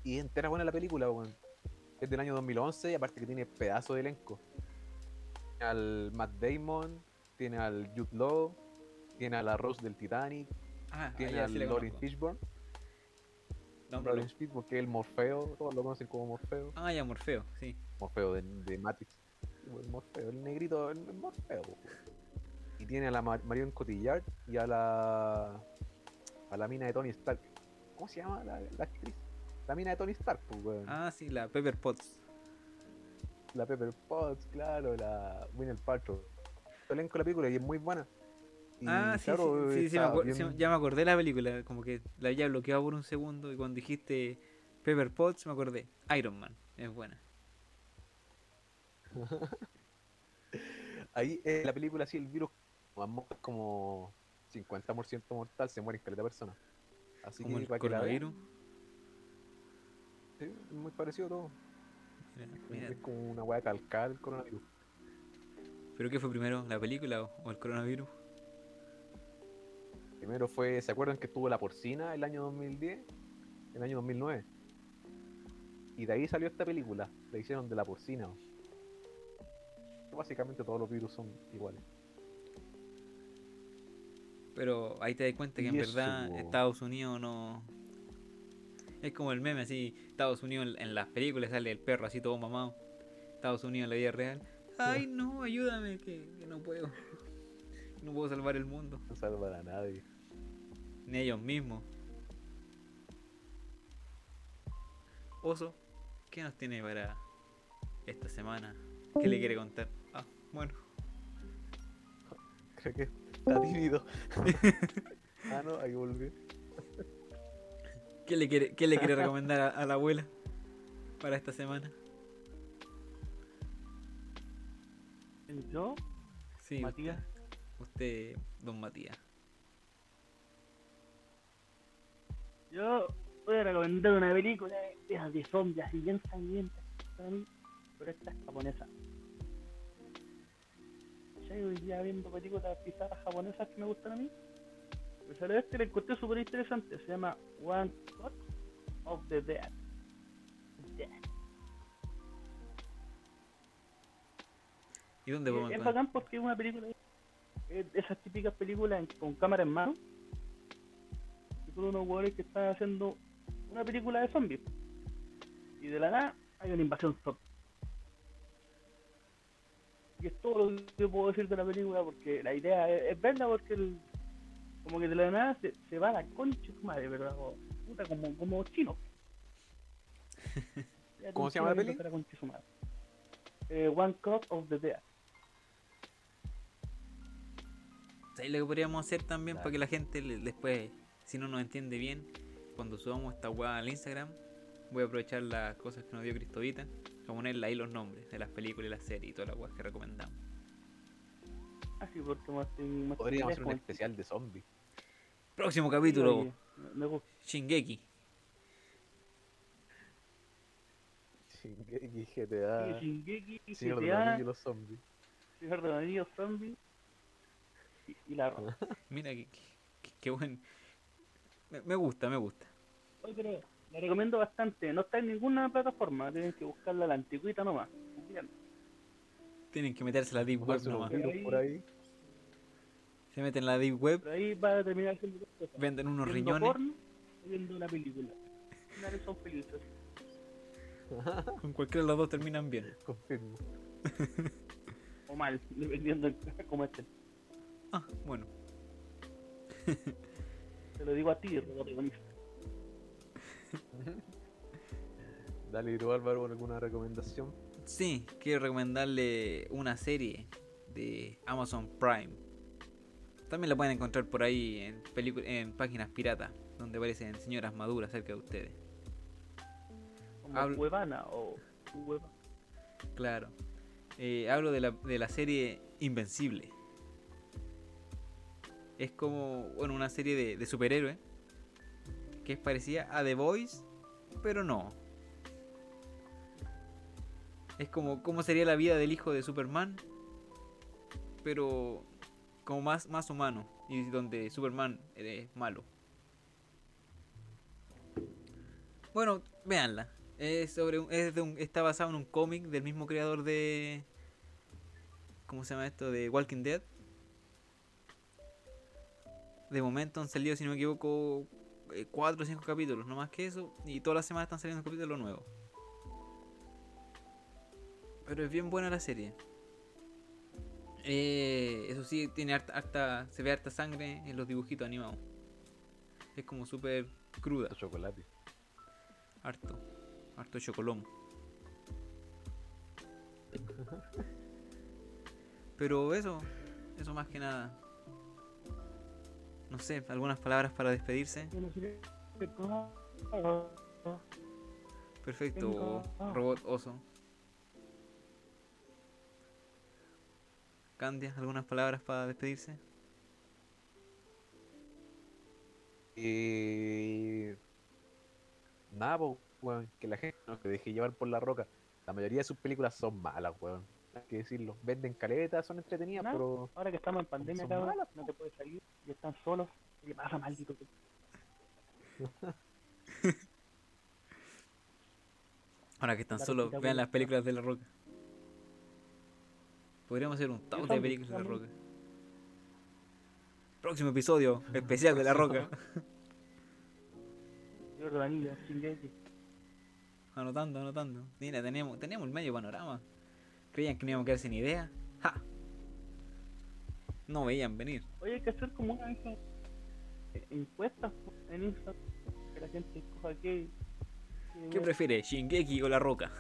Y entera buena la película, weón. Es del año 2011 y aparte que tiene pedazo de elenco. Tiene al Matt Damon, tiene al Jude Law, tiene a la Rose del Titanic, Ah, tiene al sí la Lawrence. Fishburne. Lawrence Fishburne, que es el Morfeo, todos lo conocen como Morfeo. Ah, ya, Morfeo, sí. Morfeo de, de Matrix. El Morfeo, el negrito, el, Morfeo. Y tiene a la Mar- Marion Cotillard y a la. a la mina de Tony Stark. ¿Cómo se llama la, la actriz? La mina de Tony Stark, pues, weón. Ah, sí, la Pepper Potts. La Pepper Potts, claro, la Winner Paltrow. El elenco la película y es muy buena. Y, ah, sí, claro, sí, sí, sí, me está acuer- bien- sí, ya me acordé de la película. Como que la había bloqueado por un segundo. Y cuando dijiste Pepper Potts, me acordé. Iron Man, es buena. Ahí en la película, sí, el virus como- como 50% mortal, se mueren caleta personas. Así Como que el para que la coronavirus. sí, es muy parecido todo. Mira, mira. Es como una weá calcada del coronavirus. ¿Pero qué fue primero, la película o, o el coronavirus? Primero fue, ¿se acuerdan que estuvo la porcina el año 2010? El año 2009. Y de ahí salió esta película. La hicieron de la porcina. Básicamente todos los virus son iguales. Pero ahí te das cuenta que en eso, verdad. Estados Unidos no. Es como el meme así: Estados Unidos en, en las películas sale el perro así todo mamado. Estados Unidos en la vida real. Ay, no, ayúdame, que, que no puedo. No puedo salvar el mundo. No salva a nadie. Ni ellos mismos. Oso, ¿qué nos tiene para esta semana? ¿Qué le quiere contar? Bueno. Creo que está tímido. ah, no, ahí volví. ¿Qué le quiere, qué le quiere recomendar a, a la abuela para esta semana? Yo, Sí, Matías, Usted, don Matías. yo voy a recomendar una película de, de zombies así bien sangrientas para mí, pero esta es japonesa. Ya hoy día viendo películas quizás japonesas que me gustan a mí. La vez que la encontré súper interesante, se llama One Cut of the Dead. Dead. ¿Y dónde podemos es encontrar? bacán porque es una película es de esas típicas películas con cámara en mano y con unos huevos que están haciendo una película de zombies y de la nada hay una invasión zombie y es todo lo que puedo decir de la película porque la idea es, es verla porque el- como que de la nada se, se va a la concha de su madre pero algo, puta como, como chino ¿Cómo se llama la peli? La concha de su madre. Eh, One Cut of the Dead ¿Sabes lo que podríamos hacer también Claro. para que la gente le- después, si no nos entiende bien, cuando subamos esta weá al Instagram, voy a aprovechar las cosas que nos dio Cristovita, a ponerle ahí los nombres de las películas y las series y todas las weas que recomendamos. Así porque más más Podríamos hacer un como- especial de zombies. Próximo capítulo, Oye, me- gusta. Shingeki. Shingeki, GTA, Shingeki, Señor de los GTA, Anillos y los zombies. Señor de los Anillos, Zombie y, y la roca. Mira que, que- que buen. Me, me gusta, me gusta. Oye, pero la recomiendo bastante. No está en ninguna plataforma, tienen que buscarla a la antigüita nomás. Bien. Tienen que meterse a la Deep Web nomás. Por ahí. Se meten en la Deep Web, Pero ahí va a terminar cosas. venden unos viendo riñones. porno o viendo una película. Al final son felices. Con cualquiera de los dos terminan bien. Confirmo. O mal, dependiendo de cómo estén. Ah, bueno. Te lo digo a ti, protagonista. Dale, ¿y tú Álvaro, alguna recomendación? Sí, quiero recomendarle una serie de Amazon Prime. También la pueden encontrar por ahí en, en páginas piratas, donde aparecen señoras maduras cerca de ustedes. Como Hablo- huevana o hueva. Claro. Eh, hablo de la, de la serie Invencible. Es como, bueno, una serie de, de superhéroes que es parecida a The Voice, pero no. Es como cómo sería la vida del hijo de Superman, pero como más, más humano y donde Superman es malo. Bueno, véanla. Es sobre es de un- está basado en un cómic del mismo creador de ¿cómo se llama esto? de Walking Dead. De momento han salido, si no me equivoco, 4 o 5 capítulos, no más que eso, y todas las semanas están saliendo capítulos nuevos. Pero es bien buena la serie. Eh, eso sí, tiene harta, harta- se ve harta sangre en los dibujitos animados. Es como súper cruda. Chocolate. Harto. Harto chocolón. Pero eso, eso más que nada. No sé, algunas palabras para despedirse. Perfecto, robot oso. Candia, algunas palabras para despedirse. Eh... Nada, weón, que la gente no se deje llevar por la roca. La mayoría de sus películas son malas, weón. Hay que decirlo. Venden caletas, son entretenidas, pero Ahora que estamos en pandemia, cabrón, malas, no te puedes salir y están solos. ¿Qué pasa, maldito? Ahora que están La solos, vean las películas de La Roca. Podríamos hacer un top de películas de La. Roca. Próximo episodio especial de La Roca. Anotando, anotando. Mira, tenemos, tenemos el medio panorama. Creían que no íbamos a quedar sin idea. ¡Ja! No veían venir. Oye, hay que hacer como una eh, encuestas po, en Instagram. Que la gente escoja qué. ¿Qué prefiere, Shingeki o La Roca?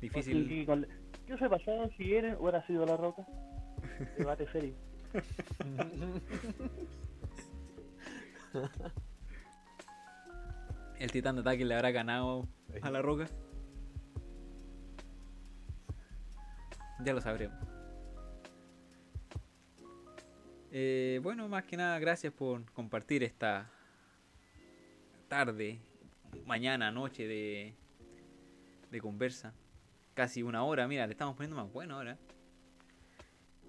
Difícil. Con- ¿Qué se pasado si Eren hubiera sido la roca? Debate serio. El titán de ataque le habrá ganado a La Roca. Ya lo sabremos. Eh, bueno, más que nada, gracias por compartir esta tarde, mañana, noche de, de conversa. Casi una hora, mira, le estamos poniendo más bueno ahora.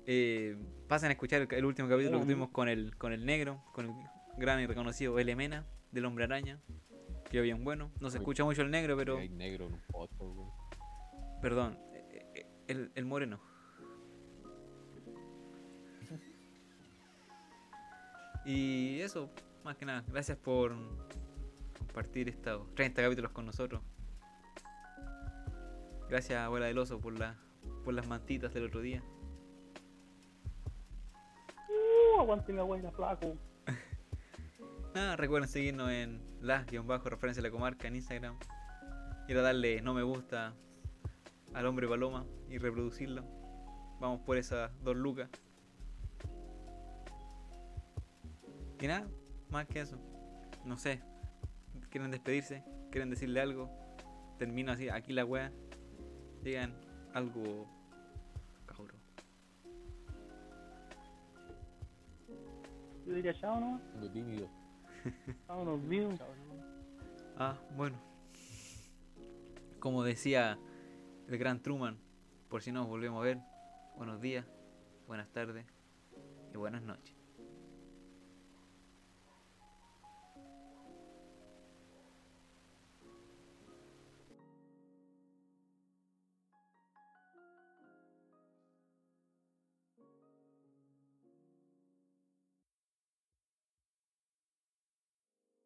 Eh, pasen a escuchar el, el último capítulo que tuvimos con el, con el negro, con el gran y reconocido L. Mena, del Hombre Araña. Quedó bien bueno. No se escucha mucho el negro, pero... hay negro en un podcast, weón. Perdón, el, el moreno. Y eso, más que nada, gracias por compartir estos 30 capítulos con nosotros. Gracias, abuela del oso, por, la, por las mantitas del otro día. Uh, aguante mi abuela, flaco. Nada, recuerden seguirnos en la-referencia de la comarca en Instagram. A darle no me gusta al hombre paloma y reproducirlo. Vamos por esas dos lucas. Y nada, más que eso. No sé. ¿Quieren despedirse? ¿Quieren decirle algo? Termino así, aquí la wea. Digan algo. Cabrón. Yo diría chao, ¿no? Siendo tímido. Chao, nos vimos. Ah, bueno. Como decía el gran Truman, por si nos volvemos a ver, buenos días, buenas tardes y buenas noches.